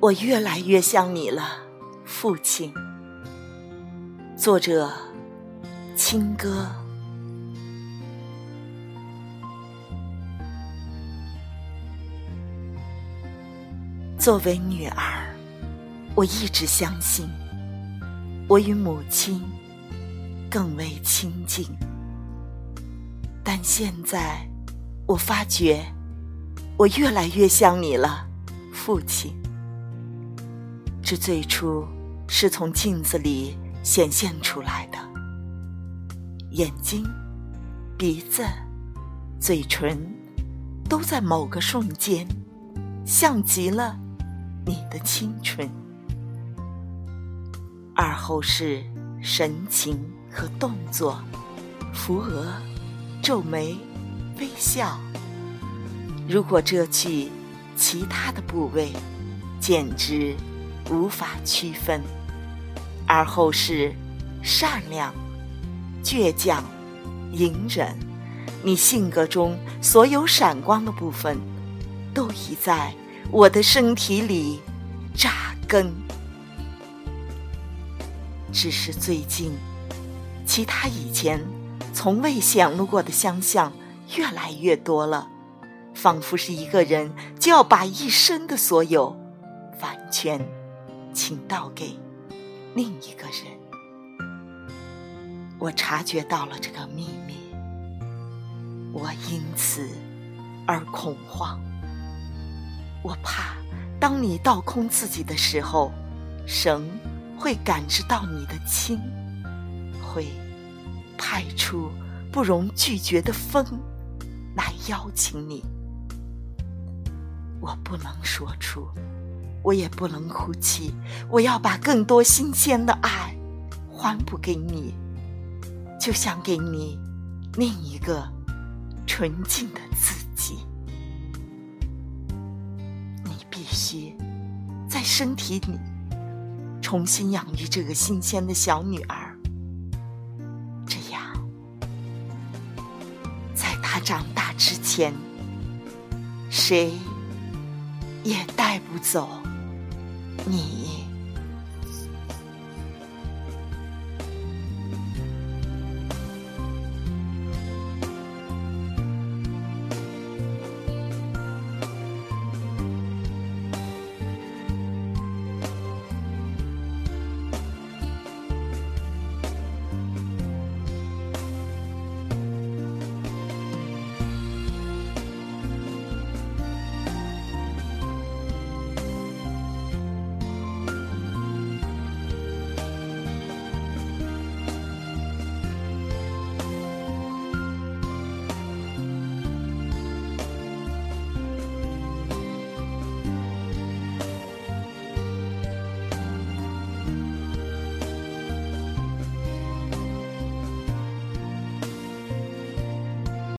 我越来越像你了，父亲。作者：青歌。作为女儿，我一直相信，我与母亲更为亲近。但现在，我发觉，我越来越像你了，父亲。这最初是从镜子里显现出来的，眼睛、鼻子、嘴唇，都在某个瞬间，像极了你的清纯。而后是神情和动作，扶额、皱眉、微笑。如果遮去其他的部位，简直……无法区分，而后是善良、倔强、隐忍。你性格中所有闪光的部分，都已在我的身体里扎根。只是最近，其他以前从未显露过的相像越来越多了，仿佛是一个人就要把一生的所有完全。倾倒给另一个人，我察觉到了这个秘密，我因此而恐慌。我怕，当你倒空自己的时候，神会感知到你的轻，会派出不容拒绝的风来邀请你。我不能说出。我也不能哭泣，我要把更多新鲜的爱还补给你，就像给你另一个纯净的自己。你必须在身体里重新养育这个新鲜的小女儿，这样，在她长大之前，谁也带不走。你